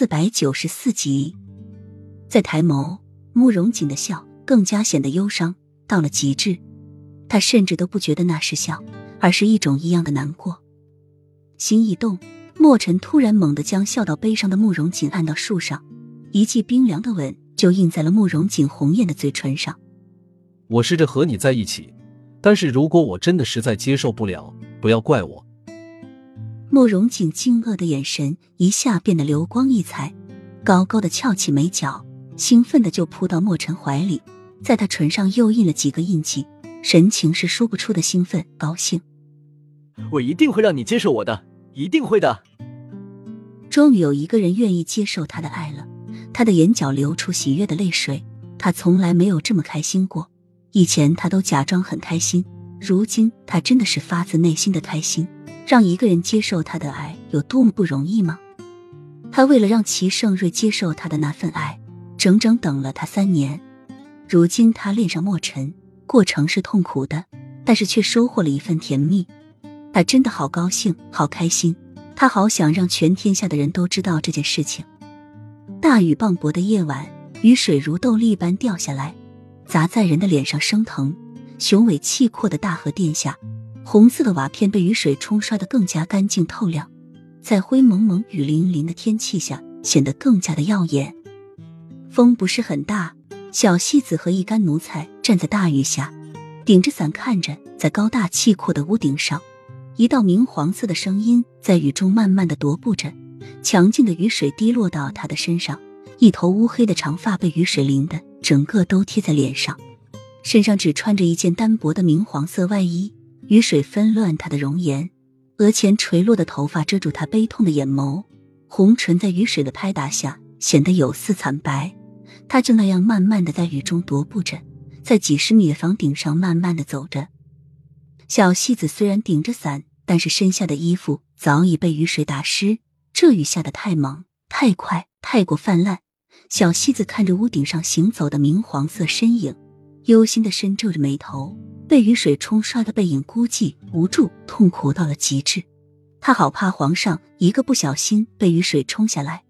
四百九十四集，在抬眸，慕容锦的笑更加显得忧伤到了极致。他甚至都不觉得那是笑，而是一种异样的难过。心一动，墨尘突然猛地将笑到悲伤的慕容锦按到树上，一记冰凉的吻就印在了慕容锦红艳的嘴唇上。我试着和你在一起，但是如果我真的实在接受不了，不要怪我。慕容锦惊愕的眼神一下变得流光溢彩，高高的翘起眉角，兴奋的就扑到墨尘怀里，在他唇上又印了几个印记，神情是说不出的兴奋高兴。我一定会让你接受我的，一定会的。终于有一个人愿意接受他的爱了，他的眼角流出喜悦的泪水，他从来没有这么开心过。以前他都假装很开心，如今他真的是发自内心的开心。让一个人接受他的爱有多么不容易吗？他为了让齐盛瑞接受他的那份爱，整整等了他三年。如今他恋上墨尘，过程是痛苦的，但是却收获了一份甜蜜。他真的好高兴，好开心。他好想让全天下的人都知道这件事情。大雨磅礴的夜晚，雨水如豆粒般掉下来，砸在人的脸上生疼。雄伟气阔的大河殿下。红色的瓦片被雨水冲刷的更加干净透亮，在灰蒙蒙、雨淋淋的天气下显得更加的耀眼。风不是很大，小戏子和一干奴才站在大雨下，顶着伞看着，在高大气阔的屋顶上，一道明黄色的声音在雨中慢慢的踱步着，强劲的雨水滴落到他的身上，一头乌黑的长发被雨水淋的整个都贴在脸上，身上只穿着一件单薄的明黄色外衣。雨水纷乱他的容颜，额前垂落的头发遮住他悲痛的眼眸，红唇在雨水的拍打下显得有似惨白。他就那样慢慢的在雨中踱步着，在几十米的房顶上慢慢的走着。小戏子虽然顶着伞，但是身下的衣服早已被雨水打湿。这雨下的太猛、太快、太过泛滥。小戏子看着屋顶上行走的明黄色身影，忧心的深皱着眉头。被雨水冲刷的背影，孤寂、无助、痛苦到了极致。他好怕皇上一个不小心被雨水冲下来，